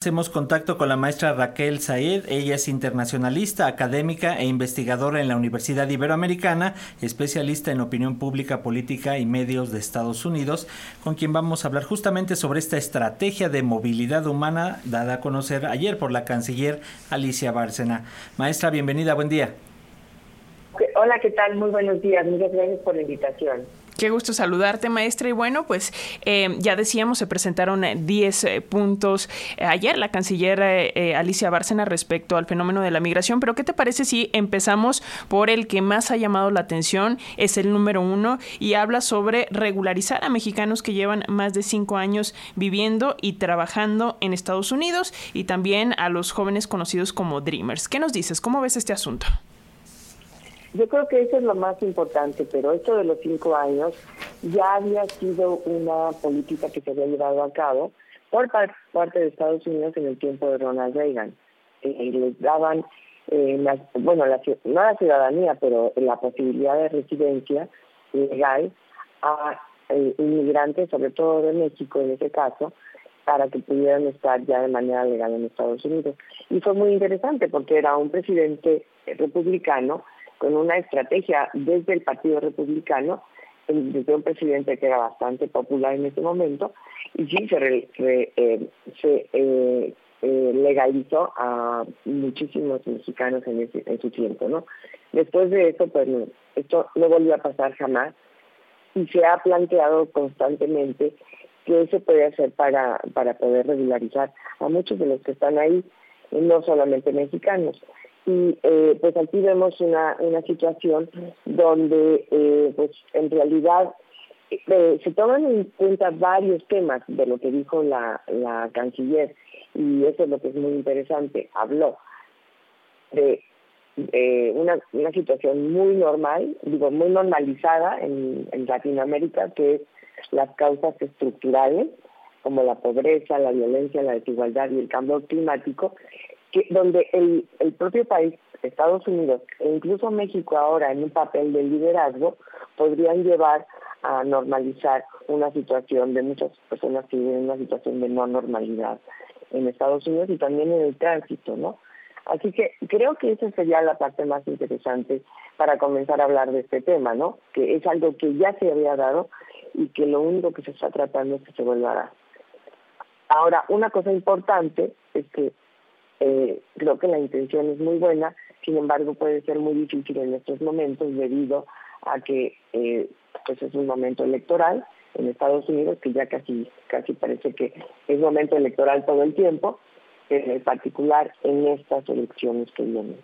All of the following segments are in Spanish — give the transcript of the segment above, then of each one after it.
Hacemos contacto con la maestra Raquel Saed. Ella es internacionalista, académica e investigadora en la Universidad Iberoamericana, especialista en opinión pública, política y medios de Estados Unidos, con quien vamos a hablar justamente sobre esta estrategia de movilidad humana dada a conocer ayer por la canciller Alicia Bárcena. Maestra, bienvenida, buen día. Hola, ¿qué tal? Muy buenos días. Muchas gracias por la invitación. Qué gusto saludarte, maestra. Y bueno, pues eh, ya decíamos, se presentaron 10 eh, puntos eh, ayer la canciller Alicia Bárcena respecto al fenómeno de la migración. Pero ¿qué te parece si empezamos por el que más ha llamado la atención? Es el número uno y habla sobre regularizar a mexicanos que llevan más de cinco años viviendo y trabajando en Estados Unidos y también a los jóvenes conocidos como Dreamers. ¿Qué nos dices? ¿Cómo ves este asunto? Yo creo que eso es lo más importante, pero esto de los cinco años ya había sido una política que se había llevado a cabo por parte de Estados Unidos en el tiempo de Ronald Reagan. Eh, les daban, eh, bueno, la, no la ciudadanía, pero la posibilidad de residencia legal a eh, inmigrantes, sobre todo de México en ese caso, para que pudieran estar ya de manera legal en Estados Unidos. Y fue muy interesante porque era un presidente republicano con una estrategia desde el Partido Republicano, desde un presidente que era bastante popular en ese momento, y sí se, eh, eh, eh, legalizó a muchísimos mexicanos en, ese, en su tiempo, ¿no? Después de eso, pues esto no volvió a pasar jamás y se ha planteado constantemente que se puede hacer para, para poder regularizar a muchos de los que están ahí, no solamente mexicanos y eh, pues aquí vemos una, una situación donde eh, pues en realidad eh, se toman en cuenta varios temas de lo que dijo la, la canciller y eso es lo que es muy interesante. Habló de una, una situación muy normal, digo, muy normalizada en, en Latinoamérica, que es las causas estructurales, como la pobreza, la violencia, la desigualdad y el cambio climático, que, donde el, el propio país, Estados Unidos e incluso México ahora en un papel de liderazgo, podrían llevar a normalizar una situación de muchas personas que viven en una situación de no normalidad en Estados Unidos y también en el tránsito, ¿no? Así que creo que esa sería la parte más interesante para comenzar a hablar de este tema, ¿no? Que es algo que ya se había dado y que lo único que se está tratando es que se vuelva a dar. Ahora, una cosa importante es que eh, creo que la intención es muy buena, sin embargo puede ser muy difícil en estos momentos debido a que eh, pues es un momento electoral en Estados Unidos que ya casi casi parece que es momento electoral todo el tiempo, en particular en estas elecciones que vienen.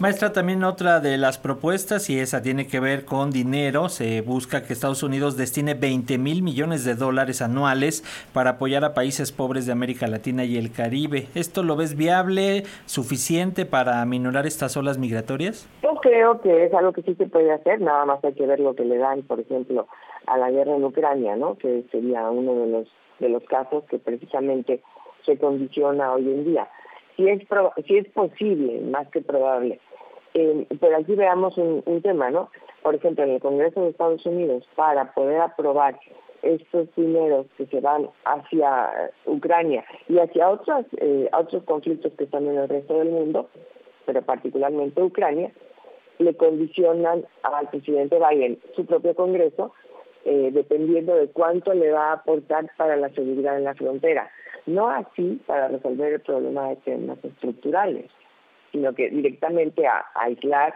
Maestra, también otra de las propuestas, y esa tiene que ver con dinero, se busca que Estados Unidos destine 20 mil millones de dólares anuales para apoyar a países pobres de América Latina y el Caribe. ¿Esto lo ves viable, suficiente para aminorar estas olas migratorias? Yo creo que es algo que sí se puede hacer, nada más hay que ver lo que le dan, por ejemplo, a la guerra en Ucrania, ¿no? que sería uno de los, de los casos que precisamente se condiciona hoy en día. Si es, si es posible, más que probable, eh, pero aquí veamos un, tema, ¿no? Por ejemplo, en el Congreso de Estados Unidos, para poder aprobar estos dineros que se van hacia Ucrania y hacia otros, eh, otros conflictos que están en el resto del mundo, pero particularmente Ucrania, le condicionan al presidente Biden su propio Congreso, eh, dependiendo de cuánto le va a aportar para la seguridad en la frontera. No así para resolver el problema de temas estructurales sino que directamente a, aislar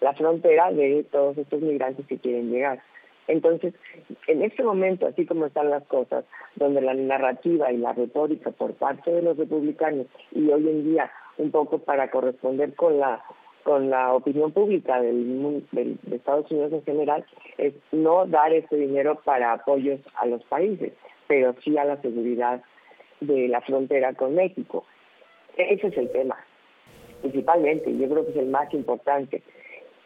la frontera de todos estos migrantes que quieren llegar. Entonces, en este momento, así como están las cosas, donde la narrativa y la retórica por parte de los republicanos y hoy en día un poco para corresponder con la con la opinión pública del, de Estados Unidos en general es no dar ese dinero para apoyos a los países, pero sí a la seguridad de la frontera con México. Ese es el tema principalmente, yo creo que es el más importante.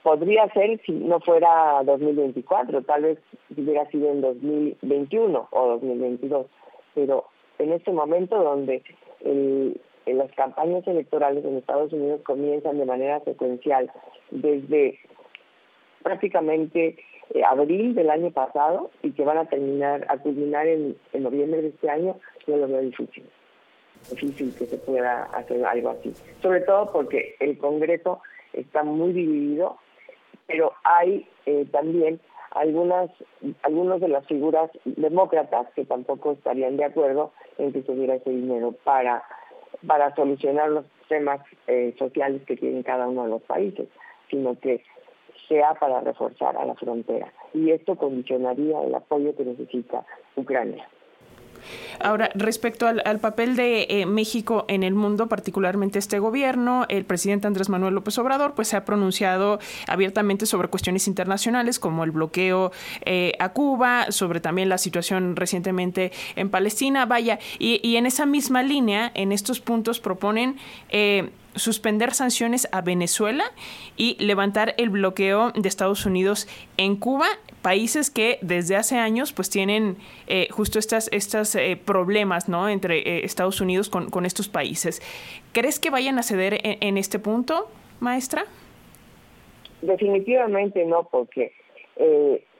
Podría ser si no fuera 2024, tal vez hubiera sido en 2021 o 2022, pero en este momento donde las campañas electorales en Estados Unidos comienzan de manera secuencial desde prácticamente eh, abril del año pasado y que van a terminar, a culminar en, en noviembre de este año, yo lo veo difícil. Difícil que se pueda hacer algo así. Sobre todo porque el Congreso está muy dividido, pero hay eh, también algunas algunas de las figuras demócratas que tampoco estarían de acuerdo en que se diera ese dinero para para solucionar los temas eh, sociales que tienen cada uno de los países, sino que sea para reforzar a la frontera. Y esto condicionaría el apoyo que necesita Ucrania. Ahora, respecto al, papel de eh, México en el mundo, particularmente este gobierno, el presidente Andrés Manuel López Obrador, pues se ha pronunciado abiertamente sobre cuestiones internacionales como el bloqueo eh, a Cuba, sobre también la situación recientemente en Palestina, vaya, y, y en esa misma línea, en estos puntos proponen eh, suspender sanciones a Venezuela y levantar el bloqueo de Estados Unidos en Cuba, países que desde hace años pues tienen eh, justo estas, estas eh, problemas ¿no? entre eh, Estados Unidos con, con, estos países. ¿Crees que vayan a ceder en, este punto, maestra? Definitivamente no, porque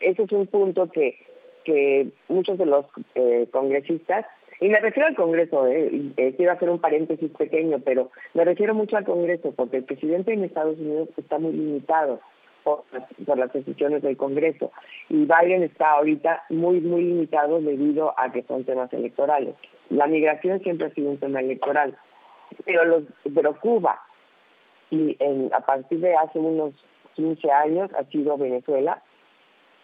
ese es un punto que, que muchos de los congresistas y me refiero al Congreso, eh, eh, quiero hacer un paréntesis pequeño, pero me refiero mucho al Congreso porque el presidente en Estados Unidos está muy limitado por, las decisiones del Congreso y Biden está ahorita muy, muy limitado debido a que son temas electorales. La migración siempre ha sido un tema electoral, pero, los, pero Cuba, y en, a partir de hace unos 15 años ha sido Venezuela,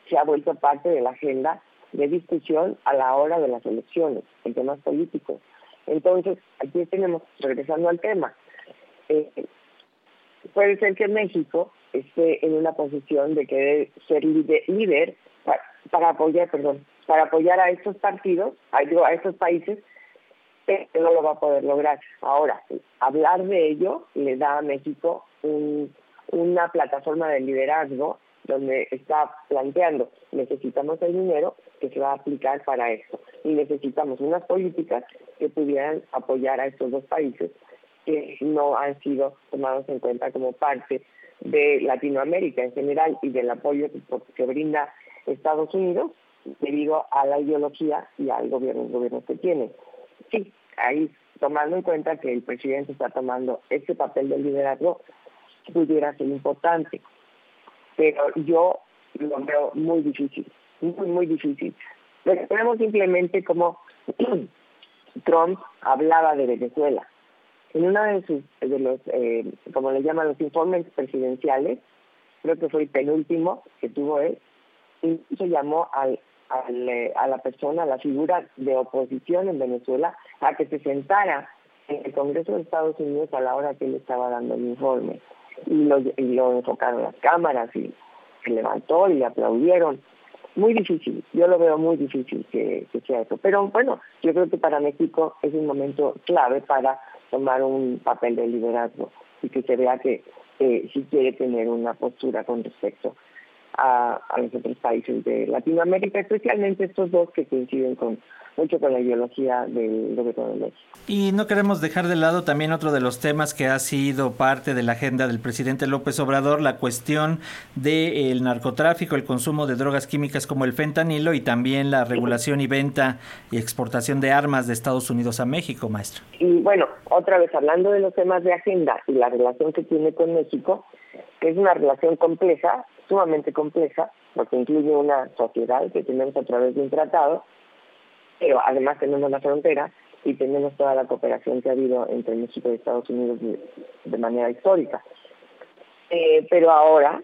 se ha vuelto parte de la agenda de discusión a la hora de las elecciones, en temas políticos. Entonces, aquí tenemos, regresando al tema, eh, puede ser que México esté en una posición de querer ser líder, para, apoyar, perdón, para apoyar a estos partidos, a, estos países, no lo va a poder lograr. Ahora, hablar de ello le da a México una plataforma de liderazgo donde está planteando necesitamos el dinero que se va a aplicar para esto y necesitamos unas políticas que pudieran apoyar a estos dos países que no han sido tomados en cuenta como parte de Latinoamérica en general y del apoyo que, brinda Estados Unidos debido a la ideología y al gobierno, gobierno que tiene. Sí, ahí tomando en cuenta que el presidente está tomando este papel de liderazgo, pudiera ser importante pero yo lo veo muy difícil, muy, muy difícil. Recordemos simplemente como Trump hablaba de Venezuela. En uno de sus, de los, eh, como le llaman los informes presidenciales, creo que fue el penúltimo que tuvo él, se llamó al, eh, a la persona, a la figura de oposición en Venezuela, a que se sentara en el Congreso de Estados Unidos a la hora que él estaba dando el informe y y lo enfocaron las cámaras y se levantó y le aplaudieron. Muy difícil, yo lo veo muy difícil que, sea eso. Pero bueno, yo creo que para México es un momento clave para tomar un papel de liderazgo y que se vea que eh, si quiere tener una postura con respecto a, a los otros países de Latinoamérica, especialmente estos dos que coinciden con mucho con la ideología del gobierno de México. Y no queremos dejar de lado también otro de los temas que ha sido parte de la agenda del presidente López Obrador, la cuestión del narcotráfico, el consumo de drogas químicas como el fentanilo y también la regulación y venta y exportación de armas de Estados Unidos a México, maestro. Y bueno, otra vez hablando de los temas de agenda y la relación que tiene con México, que es una relación compleja, sumamente compleja, porque incluye una sociedad que tenemos a través de un tratado, pero además tenemos la frontera y tenemos toda la cooperación que ha habido entre México y Estados Unidos de, manera histórica. Eh, pero ahora,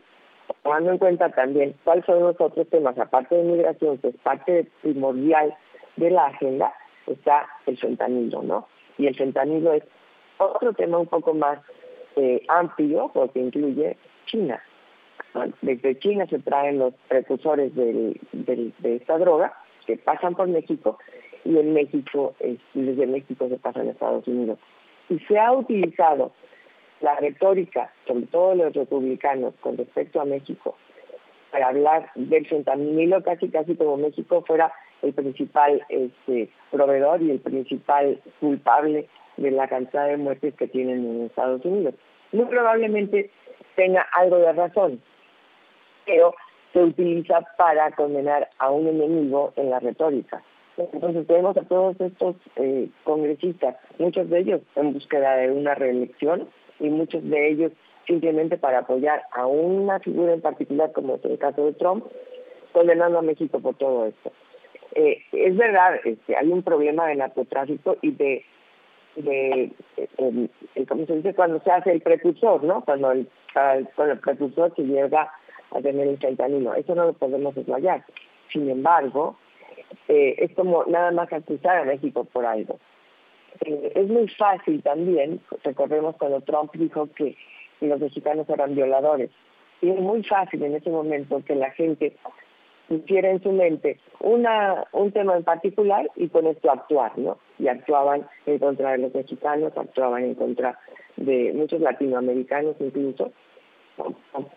tomando en cuenta también cuáles son los otros temas, aparte de migración, que es parte primordial de la agenda, está el fentanilo, ¿no? Y el fentanilo es otro tema un poco más eh, amplio porque incluye China. Desde China se traen los precursores de esta droga que pasan por México y en México, desde México se pasan a Estados Unidos. Y se ha utilizado la retórica, sobre todo los republicanos, con respecto a México, para hablar del fentanilo casi casi como México fuera el principal este, proveedor y el principal culpable de la cantidad de muertes que tienen en Estados Unidos. Muy probablemente tenga algo de razón, pero se utiliza para condenar a un enemigo en la retórica. Entonces tenemos a todos estos eh, congresistas, muchos de ellos en búsqueda de una reelección y muchos de ellos simplemente para apoyar a una figura en particular, como es el caso de Trump, condenando a México por todo esto. Eh, es verdad, este, hay un problema de narcotráfico y de, de eh, ¿cómo se dice? Cuando se hace el precursor, ¿no? Cuando el, cuando el precursor se llega a tener el fentanilo. Eso no lo podemos desmayar. Sin embargo, eh, es como nada más acusar a México por algo. Eh, es muy fácil también, recordemos cuando Trump dijo que los mexicanos eran violadores, y es muy fácil en ese momento que la gente pusiera en su mente una, un tema en particular y con esto actuar, ¿no? Y actuaban en contra de los mexicanos, actuaban en contra de muchos latinoamericanos incluso,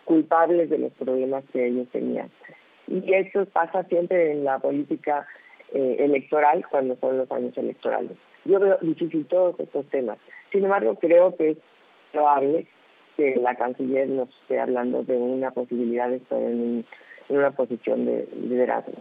culpables de los problemas que ellos tenían. Y eso pasa siempre en la política eh, electoral cuando son los años electorales. Yo veo difícil todos estos temas. Sin embargo, creo que es probable que la canciller nos esté hablando de una posibilidad de estar en, en una posición de liderazgo.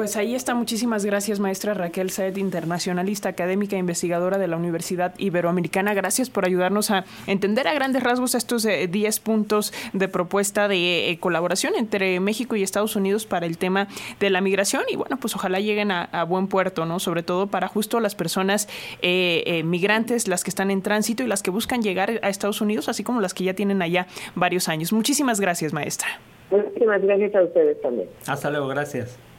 Pues ahí está. Muchísimas gracias, maestra Raquel Saed, internacionalista, académica e investigadora de la Universidad Iberoamericana. Gracias por ayudarnos a entender a grandes rasgos estos 10 eh, puntos de propuesta de eh, colaboración entre México y Estados Unidos para el tema de la migración. Y bueno, pues ojalá lleguen a, buen puerto, ¿no? Sobre todo para justo las personas eh, migrantes, las que están en tránsito y las que buscan llegar a Estados Unidos, así como las que ya tienen allá varios años. Muchísimas gracias, maestra. Muchísimas gracias a ustedes también. Hasta luego, gracias.